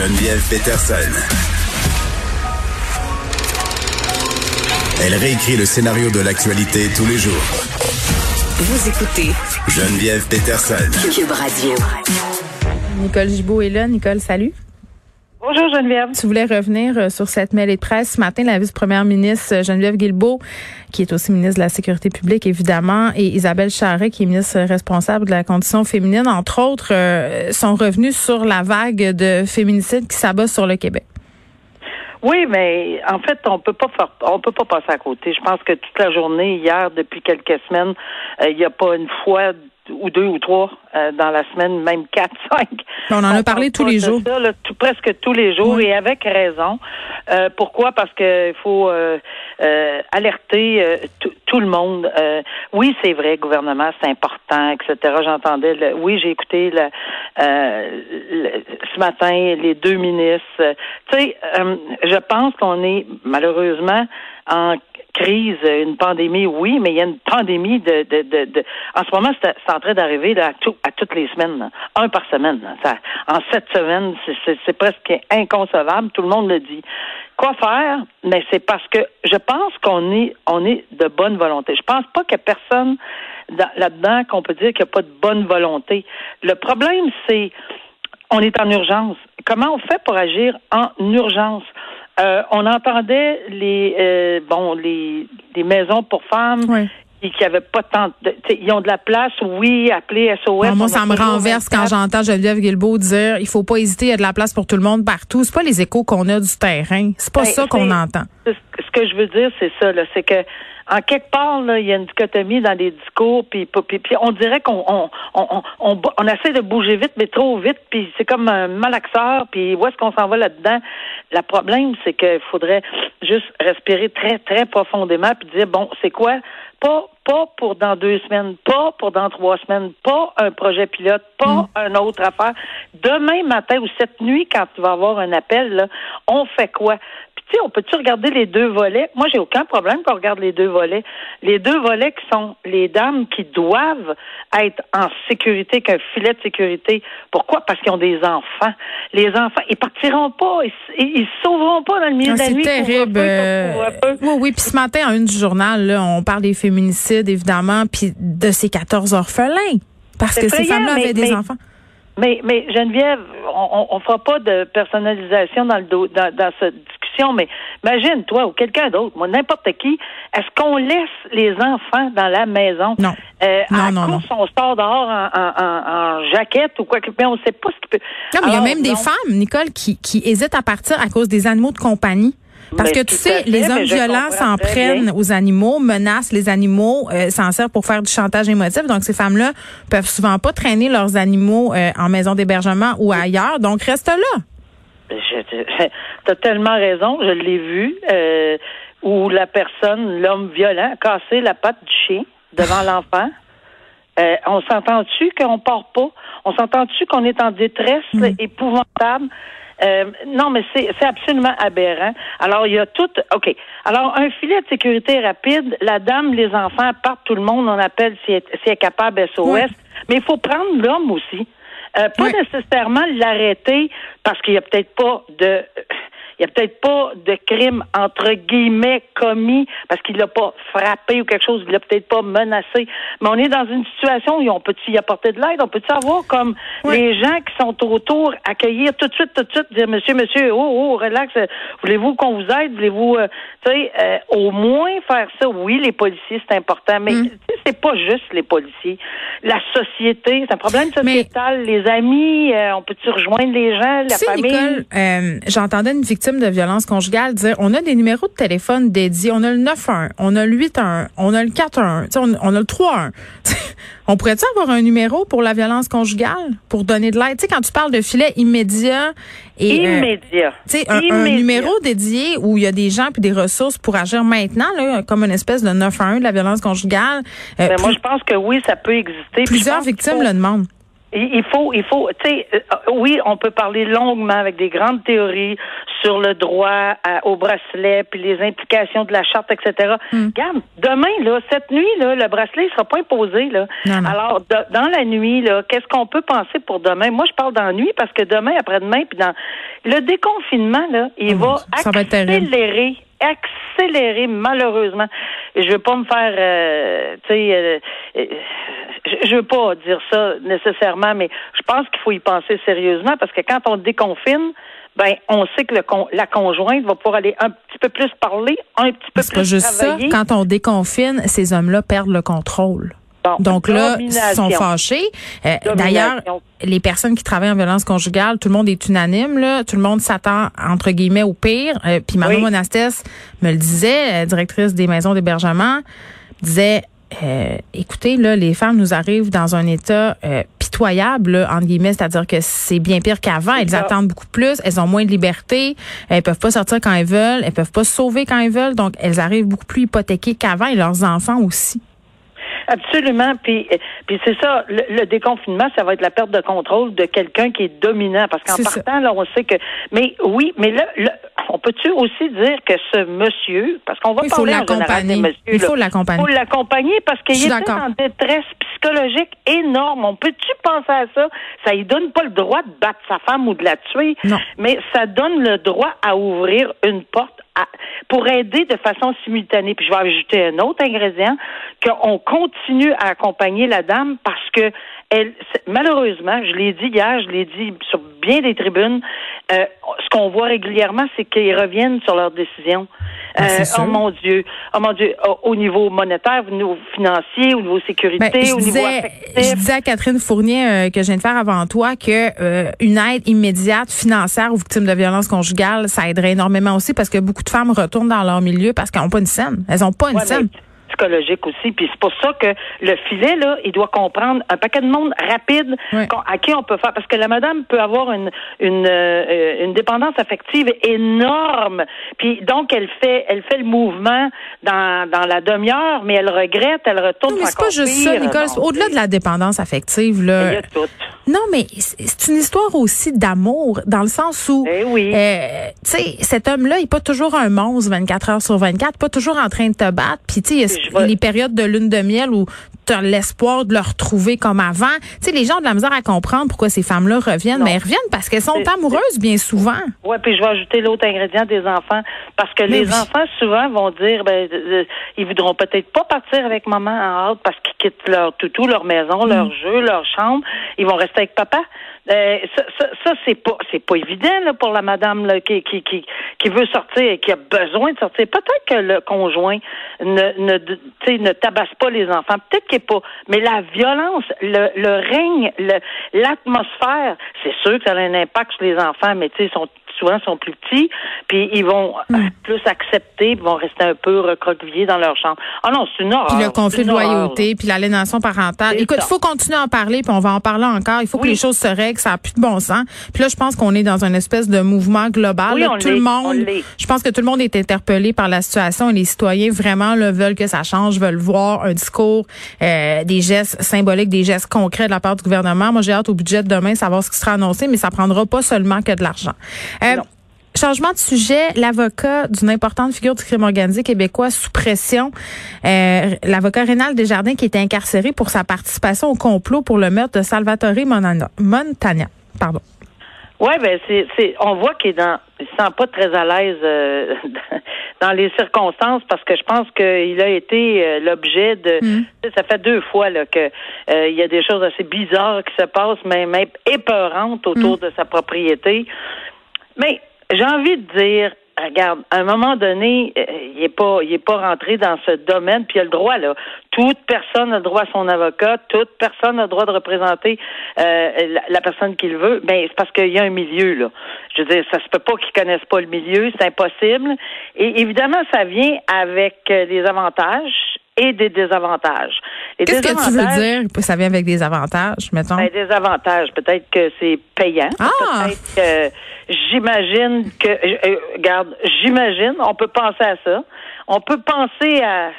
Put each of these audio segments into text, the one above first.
Geneviève Peterson. Elle réécrit le scénario de l'actualité tous les jours. Vous écoutez Geneviève Peterson. Cube Radio. Nicole Gibault est là. Nicole, salut. Bonjour Geneviève. Tu voulais revenir euh, sur cette mêlée de presse. Ce matin, la vice-première ministre euh, Geneviève Guilbeault, qui est aussi ministre de la Sécurité publique, évidemment, et Isabelle Charret, qui est ministre responsable de la condition féminine, entre autres, euh, sont revenus sur la vague de féminicides qui s'abat sur le Québec. Oui, mais en fait, on peut pas faire, on peut pas passer à côté. Je pense que toute la journée, hier, depuis quelques semaines, il n'y a pas une fois ou deux ou trois euh, dans la semaine, même quatre, cinq. On en a parlé tous les jours. Ça, tout, presque tous les jours et avec raison. Euh, pourquoi? Parce qu'il faut euh, alerter tout le monde. oui, c'est vrai, gouvernement, c'est important, etc. J'entendais, oui, j'ai écouté le, ce matin les deux ministres. tu sais, je pense qu'on est malheureusement en crise, une pandémie, oui, mais il y a une pandémie de, de, de, en ce moment, c'est en train d'arriver à, à toutes les semaines, un par semaine. Ça, en sept semaines, c'est presque inconcevable. Tout le monde le dit. Quoi faire? Mais c'est parce que je pense qu'on est, on est de bonne volonté. Je pense pas a personne là-dedans qu'on peut dire qu'il n'y a pas de bonne volonté. Le problème, c'est on est en urgence. Comment on fait pour agir en urgence? Euh, on entendait les euh, bon les, les maisons pour femmes qui, qui avaient pas tant de, ils ont de la place, oui, appeler SOS. moi, ça me renverse quand j'entends Geneviève Guilbeault dire il faut pas hésiter, il y a de la place pour tout le monde partout. C'est pas les échos qu'on a du terrain. C'est pas ben, ça qu'on entend. Ce que je veux dire, c'est ça, là, c'est que en quelque part, là, il y a une dichotomie dans les discours, puis, puis, on dirait qu'on on, on, on, on, essaie de bouger vite, mais trop vite, puis c'est comme un malaxeur, puis où est-ce qu'on s'en va là-dedans? Le problème, c'est qu'il faudrait juste respirer très, très profondément, puis dire, bon, c'est quoi? Pas, pas pour dans deux semaines, pas pour dans trois semaines, pas un projet pilote, pas mm. un autre affaire. Demain matin ou cette nuit, quand tu vas avoir un appel, là, on fait quoi? on peut-tu regarder les deux volets? Moi, j'ai aucun problème qu'on regarde les deux volets. Les deux volets qui sont les dames qui doivent être en sécurité, qu'un filet de sécurité. Pourquoi? Parce qu'ils ont des enfants. Les enfants, ils partiront pas, ils, se sauveront pas dans le milieu ah, de la nuit. C'est terrible. Euh, oui, oui. Puis ce matin, en une du journal, là, on parle des féminicides, évidemment, puis de ces 14 orphelins. Parce que ces femmes-là avaient des enfants. Mais, mais Geneviève, on ne fera pas de personnalisation dans, le dans, dans cette mais imagine, toi ou quelqu'un d'autre, moi, n'importe qui, est-ce qu'on laisse les enfants dans la maison? Non. Euh, non, à non, course, on sort dehors en, en, en, jaquette ou quoi que mais on ne sait pas ce qui peut. Non, mais il y a même des femmes, Nicole, qui, qui hésitent à partir à cause des animaux de compagnie. Parce que tu sais, les hommes violents s'en prennent aux animaux, menacent les animaux, euh, s'en servent pour faire du chantage émotif. Donc ces femmes-là peuvent souvent pas traîner leurs animaux euh, en maison d'hébergement ou ailleurs. Donc reste là. Tu as tellement raison, je l'ai vu, euh, où la personne, l'homme violent, a cassé la patte du chien devant l'enfant. Euh, on s'entend-tu qu'on part pas? On s'entend-tu qu'on est en détresse mm. épouvantable? Euh, non, mais c'est absolument aberrant. Alors, il y a tout. OK. Alors, un filet de sécurité rapide, la dame, les enfants partent, tout le monde, on appelle si elle, est capable SOS. Mais il faut prendre l'homme aussi. Euh, pas nécessairement l'arrêter parce qu'il n'y a peut-être pas de il n'y a peut-être pas de crime entre guillemets commis parce qu'il l'a pas frappé ou quelque chose, il l'a peut-être pas menacé. Mais on est dans une situation où on peut-y apporter de l'aide, on peut savoir comme les gens qui sont autour accueillir tout de suite, tout de suite, dire monsieur, monsieur, oh, oh, relax, voulez-vous qu'on vous aide, voulez-vous, euh, tu sais, euh, au moins faire ça? Oui, les policiers c'est important, mais mm. c'est pas juste les policiers, la société, c'est un problème sociétal, les amis, euh, on peut-tu rejoindre les gens, la famille? Nicole, j'entendais une victime de violence conjugale dire on a des numéros de téléphone dédiés, on a le 91, on a le 81, on a le 41, on, on a le 31. on pourrait-tu avoir un numéro pour la violence conjugale? Pour donner de l'aide? Tu sais quand tu parles de filet immédiat et euh, immédiat. tu sais un, numéro dédié où il y a des gens puis des ressources pour agir maintenant là, comme une espèce de 911 de la violence conjugale. Euh, ben, moi je pense que oui, ça peut exister. Plusieurs victimes le demandent. Il faut, il faut, tu sais, euh, oui, on peut parler longuement avec des grandes théories sur le droit au bracelet, puis les implications de la charte, etc. Hmm. Regarde, demain, là, cette nuit, là, le bracelet ne sera pas imposé, là. Alors, dans la nuit, là, qu'est-ce qu'on peut penser pour demain? Moi, je parle dans la nuit parce que demain, après-demain, puis dans le déconfinement, là, il oh va accélérer accélérer malheureusement. Je veux pas me faire, euh, tu sais, euh, euh, je veux pas dire ça nécessairement, mais je pense qu'il faut y penser sérieusement parce que quand on déconfine, ben on sait que le la conjointe va pouvoir aller un petit peu plus parler, un petit peu plus pas juste ça. Quand on déconfine, ces hommes-là perdent le contrôle. Donc là, ils sont fâchés. Euh, d'ailleurs, les personnes qui travaillent en violence conjugale, tout le monde est unanime. Là. Tout le monde s'attend, entre guillemets, au pire. Euh, puis Manon Monastès me le disait, directrice des maisons d'hébergement, disait, euh, écoutez, là, les femmes nous arrivent dans un état pitoyable, entre guillemets, c'est-à-dire que c'est bien pire qu'avant. Elles attendent beaucoup plus, elles ont moins de liberté, elles peuvent pas sortir quand elles veulent, elles peuvent pas se sauver quand elles veulent, donc elles arrivent beaucoup plus hypothéquées qu'avant et leurs enfants aussi. Absolument. Puis, puis c'est ça, le, déconfinement, ça va être la perte de contrôle de quelqu'un qui est dominant. Parce qu'en partant, là, on sait que. Mais oui, mais là, on peut-tu aussi dire que ce monsieur, parce qu'on va parler en général des messieurs, il faut l'accompagner. Il faut l'accompagner parce qu'il est en détresse psychologique énorme. On peut-tu penser à ça? Ça lui donne pas le droit de battre sa femme ou de la tuer, non. mais ça donne le droit à ouvrir une porte pour aider de façon simultanée. Puis je vais ajouter un autre ingrédient, qu'on continue à accompagner la dame parce que elle, malheureusement, je l'ai dit hier, je l'ai dit sur bien des tribunes, euh, qu'on voit régulièrement, c'est qu'ils reviennent sur leurs décisions. Ben, euh, oh mon Dieu, oh mon Dieu, au niveau monétaire, au niveau financier, au niveau sécurité, ben, au niveau affectif. Je disais à Catherine Fournier euh, que je viens de faire avant toi que une aide immédiate financière aux victimes de violences conjugales, ça aiderait énormément aussi parce que beaucoup de femmes retournent dans leur milieu parce qu'elles n'ont pas une scène. Elles n'ont pas une scène psychologique aussi. Puis c'est pour ça que le filet, là, il doit comprendre un paquet de monde rapide à qui on peut faire. Parce que la madame peut avoir une, une, euh, une dépendance affective énorme. Puis donc, elle fait, elle fait le mouvement dans, dans la demi-heure, mais elle regrette, elle retourne. Non, mais c'est pas juste ça, Nicole. Au-delà de la dépendance affective, là. Il y a tout. Non, mais c'est une histoire aussi d'amour, dans le sens où, eh oui. euh, tu sais, cet homme-là, il n'est pas toujours un monstre 24 heures sur 24, pas toujours en train de te battre. Puis, tu sais, les périodes de lune de miel où l'espoir de le retrouver comme avant. Tu sais, les gens ont de la misère à comprendre pourquoi ces femmes-là reviennent, mais elles reviennent parce qu'elles sont amoureuses bien souvent. Oui, puis je vais ajouter l'autre ingrédient des enfants, parce que les enfants souvent vont dire, ben, ils voudront peut-être pas partir avec maman en hâte parce qu'ils quittent leur toutou, leur maison, leur mm. jeu, leur chambre. Ils vont rester avec papa. Euh, ça, ça, ça c'est pas c'est pas évident là, pour la madame là, qui, qui, qui, qui veut sortir et qui a besoin de sortir. Peut-être que le conjoint ne ne ne tabasse pas les enfants. Peut-être qu'il est pas. Mais la violence, le, le règne, l'atmosphère, c'est sûr que ça a un impact sur les enfants, mais tu sais, sont souvent sont plus petits, puis ils vont hmm. plus accepter, puis vont rester un peu recroquevillés dans leur chambre. Ah non, c'est une horreur. Puis le conflit de loyauté, puis l'aliénation parentale. Écoute, il faut continuer à en parler, puis on va en parler encore. Il faut que les choses se règlent, ça n'a plus de bon sens. Puis là, je pense qu'on est dans une espèce de mouvement global. Oui, tout le monde, je pense que tout le monde est interpellé par la situation et les citoyens vraiment le veulent que ça change, veulent voir un discours, euh, des gestes symboliques, des gestes concrets de la part du gouvernement. Moi, j'ai hâte au budget de demain savoir ce qui sera annoncé, mais ça prendra pas seulement que de l'argent. Euh, euh, changement de sujet, l'avocat d'une importante figure du crime organisé québécois sous pression, euh, l'avocat Rénal Desjardins qui était incarcéré pour sa participation au complot pour le meurtre de Salvatore Montagna. Pardon. Oui, ben c'est, c'est, on voit qu'il est dans, il se sent pas très à l'aise euh, dans les circonstances parce que je pense qu'il a été l'objet de. Mm. Ça fait deux fois là que il y a des choses assez bizarres qui se passent, même, même épeurantes autour mm. de sa propriété. Mais j'ai envie de dire, regarde, à un moment donné, euh, il n'est pas, il est pas rentré dans ce domaine, puis il a le droit là. Toute personne a le droit à son avocat, toute personne a le droit de représenter euh, la, personne qu'il veut. Ben c'est parce qu'il y a un milieu là. Je veux dire, ça se peut pas qu'ils connaissent pas le milieu, c'est impossible. Et évidemment, ça vient avec euh, des avantages et des désavantages. Qu'est-ce que tu veux dire? Ça vient avec des avantages, mettons? Ben, des avantages. Peut-être que c'est payant. Ah! Peut-être que j'imagine que, euh, regarde, j'imagine, on peut penser à ça. On peut penser à,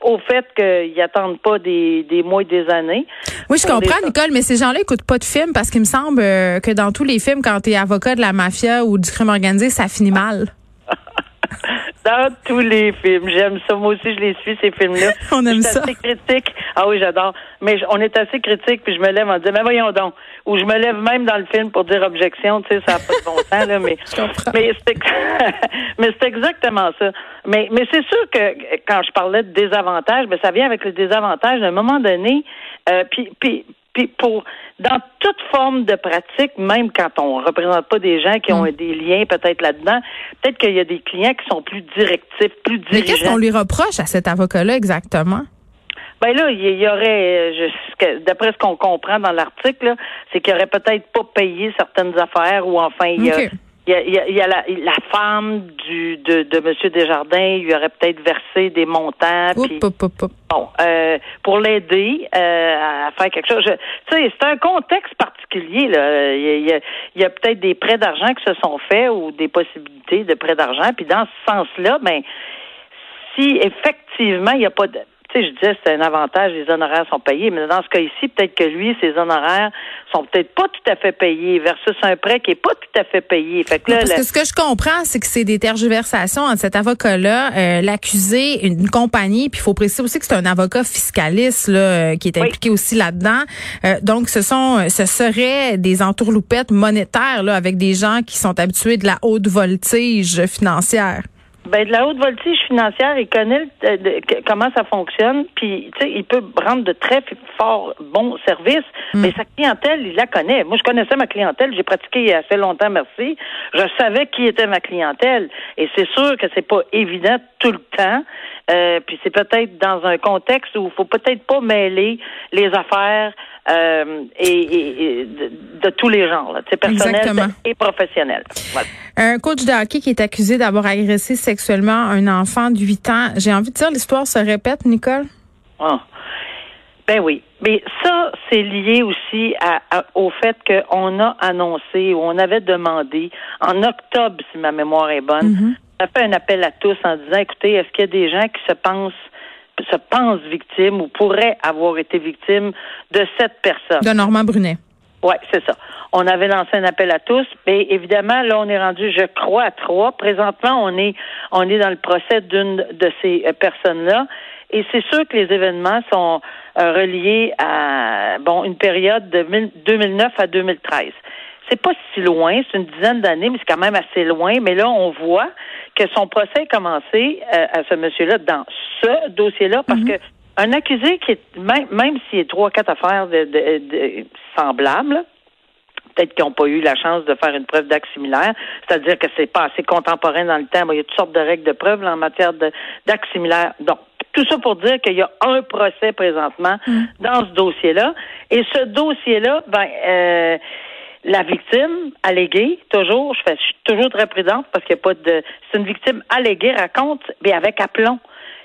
au fait qu'ils n'attendent pas des, des mois et des années. Oui, je comprends, Nicole, mais ces gens-là n'écoutent pas de films parce qu'il me semble euh, que dans tous les films, quand tu es avocat de la mafia ou du crime organisé, ça finit mal. dans tous les films. J'aime ça. Moi aussi, je les suis, ces films-là. on aime ça. assez critique. Ah oui, j'adore. Mais on est assez critique, puis je me lève en disant, mais voyons donc. Ou je me lève même dans le film pour dire objection, tu sais, ça n'a pas de bon sens, là, mais, mais c'est, mais c'est exactement ça. Mais, mais c'est sûr que quand je parlais de désavantages, ben, ça vient avec le désavantage. À un moment donné, euh, puis, puis, puis pour dans toute forme de pratique, même quand on représente pas des gens qui ont mm. des liens peut-être là-dedans, peut-être qu'il y a des clients qui sont plus directifs, plus dirigeants. Mais qu'est-ce qu'on lui reproche à cet avocat-là exactement? Ben là, il y aurait, d'après ce qu'on comprend dans l'article, c'est qu'il aurait peut-être pas payé certaines affaires ou enfin il y a il y a, il y a, la, la, femme du de, de M. Desjardins, il lui aurait peut-être versé des montants. puis, Bon, euh, pour l'aider euh, à faire quelque chose. Tu sais, c'est un contexte particulier. Là. Il y a, il y a peut-être des prêts d'argent qui se sont faits ou des possibilités de prêts d'argent. Puis dans ce sens-là, ben si effectivement il n'y a pas de je disais c'est un avantage, les honoraires sont payés, mais dans ce cas ici, peut-être que lui, ses honoraires sont peut-être pas tout à fait payés versus un prêt qui est pas tout à fait payé. Fait que parce que ce que je comprends, c'est que c'est des tergiversations entre cet avocat-là, euh, l'accusé, une compagnie, puis il faut préciser aussi que c'est un avocat fiscaliste là, euh, qui est impliqué aussi là-dedans. Euh, donc, ce sont, ce seraient des entourloupettes monétaires là, avec des gens qui sont habitués de la haute voltige financière. Ben, de la haute voltige financière, il connaît comment ça fonctionne, puis tu sais, il peut rendre de très forts bons services, hmm. mais sa clientèle, il la connaît. Moi, je connaissais ma clientèle, j'ai pratiqué il y a assez longtemps, merci. Je savais qui était ma clientèle, et c'est sûr que c'est pas évident tout le temps. Euh, puis c'est peut-être dans un contexte où il faut peut-être pas mêler les affaires euh, et, de, tous les genres, personnels et professionnels. Un coach de hockey qui est accusé d'avoir agressé sexuellement un enfant de 8 ans. J'ai envie de dire, l'histoire se répète, Nicole? Ah. Ben oui. Mais ça, c'est lié aussi au fait qu'on a annoncé ou on avait demandé en octobre, si ma mémoire est bonne, mm-hmm. A fait un appel à tous en disant, écoutez, est-ce qu'il y a des gens qui se pensent se pense victime ou pourrait avoir été victime de cette personne? De Normand Brunet. Oui, c'est ça. On avait lancé un appel à tous, mais évidemment, là, on est rendu, je crois, à trois. Présentement, on est, on est dans le procès d'une de ces personnes-là. Et c'est sûr que les événements sont euh, reliés à bon une période de 2009 à 2013 c'est pas si loin, c'est une dizaine d'années, mais c'est quand même assez loin. Mais là, on voit que son procès a commencé euh, à ce monsieur-là dans ce dossier-là parce mhm. que un accusé qui est même, même s'il y a trois, quatre affaires de, semblables, peut-être qu'ils n'ont pas eu la chance de faire une preuve d'acte similaire, c'est-à-dire que c'est pas assez contemporain dans le temps. il y a toutes sortes de règles de preuve en matière d'acte similaire. Donc, tout ça pour dire qu'il y a un procès présentement mhm. dans ce dossier-là. Et ce dossier-là, ben, euh, la victime alléguée, toujours, je, fais, je suis toujours très prudente parce qu'il n'y a pas de. C'est une victime alléguée, raconte, mais avec aplomb.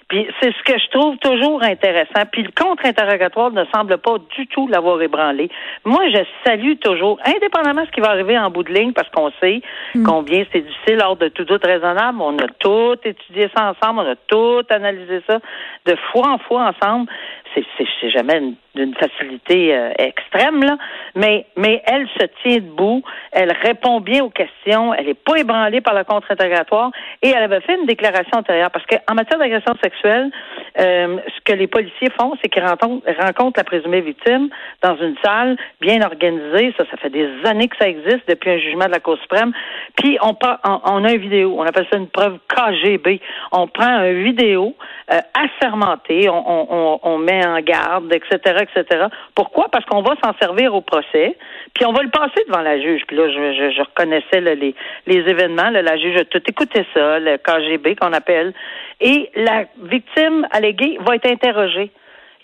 Puis c'est ce que je trouve toujours intéressant. Puis le contre-interrogatoire ne semble pas du tout l'avoir ébranlé. Moi, je salue toujours, indépendamment de ce qui va arriver en bout de ligne, parce qu'on sait hmm. combien c'est difficile hors de tout doute raisonnable. On a tout étudié ça ensemble, on a tout analysé ça de fois en fois ensemble. C'est jamais d'une facilité euh, extrême, là. Mais, mais elle se tient debout, elle répond bien aux questions, elle n'est pas ébranlée par le contre-interrogatoire et elle avait fait une déclaration antérieure. Parce qu'en matière d'agression sexuelle, euh, ce que les policiers font, c'est qu'ils rencontrent, la présumée victime dans une salle bien organisée. Ça, ça fait des années que ça existe depuis un jugement de la Cour suprême. Puis on, on, a une vidéo, on appelle ça une preuve KGB. On prend une vidéo euh, assermentée, on, on, met en garde, etc., etc. Pourquoi? Parce qu'on va s'en servir au procès, puis on va le passer devant la juge. Puis là, je, reconnaissais les, événements. la juge a tout écouté ça, le KGB qu'on appelle. Et la victime alléguée va être interrogée.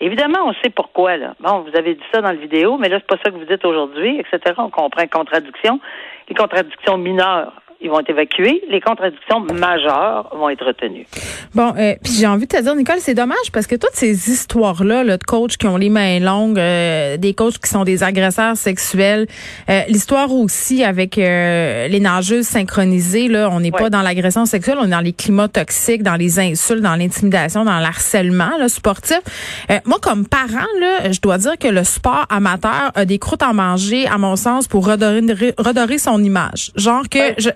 Évidemment, on sait pourquoi. Là. Bon, vous avez dit ça dans la vidéo, mais là, c'est pas ça que vous dites aujourd'hui, etc. On comprend une contradiction. Les contradictions mineures, ils vont être évacués. Les contradictions majeures vont être retenues. Bon, euh, puis j'ai envie de te dire, Nicole, c'est dommage parce que toutes ces histoires-là là, de coachs qui ont les mains longues, euh, des coachs qui sont des agresseurs sexuels, euh, l'histoire aussi avec les nageuses synchronisées, là, on n'est pas dans l'agression sexuelle, on est dans les climats toxiques, dans les insultes, dans l'intimidation, dans l'harcèlement là, sportif. moi, comme parent, là, je dois dire que le sport amateur a des croûtes à manger, à mon sens, pour redorer, redorer son image. Genre que je,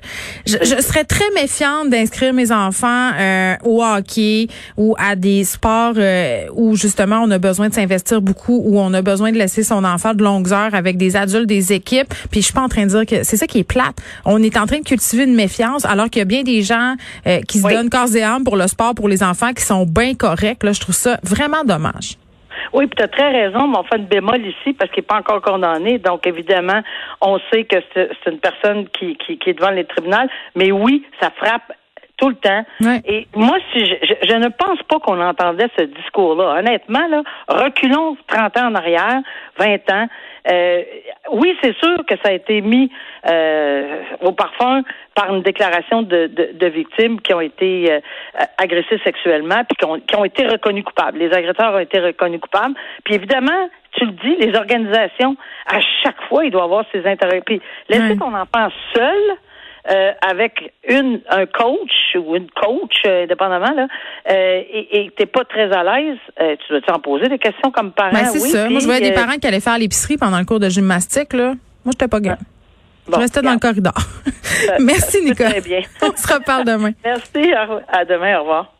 je, serais très méfiante d'inscrire mes enfants euh, au hockey ou à des sports euh, où justement on a besoin de s'investir beaucoup, où on a besoin de laisser son enfant de longues heures avec des adultes, des équipes. Puis je suis pas en train de dire que c'est ça qui est plate. On est en train de cultiver une méfiance alors qu'il y a bien des gens euh, qui se donnent corps et âme pour le sport, pour les enfants, qui sont bien corrects. Là, je trouve ça vraiment dommage. Oui, puis tu as très raison, mais on fait une bémol ici parce qu'il n'est pas encore condamné. Donc, évidemment, on sait que c'est une personne qui, qui, qui est devant les tribunaux. Mais oui, ça frappe tout le temps. Et moi, si je, je, ne pense pas qu'on entendait ce discours-là. Honnêtement, là, reculons 30 ans en arrière, 20 ans. Euh, oui, c'est sûr que ça a été mis euh, au parfum par une déclaration de, de, de victimes qui ont été euh, agressées sexuellement puis qui ont, qui ont été reconnues coupables. Les agresseurs ont été reconnus coupables. Puis évidemment, tu le dis, les organisations, à chaque fois, il doit avoir ces intérêts. Puis laisser ton enfant seul, euh, avec une un coach ou une coach, euh, indépendamment, là, euh, et, t'es pas très à l'aise, euh, tu dois t'en poser des questions comme parent. Ben, c'est ça. Moi, je voyais des parents qui allaient faire l'épicerie pendant le cours de gymnastique. Là. Moi, j'étais pas game. je restais dans le corridor. Merci, Nicole. Très bien. On se reparle demain. Merci. À demain. Au revoir.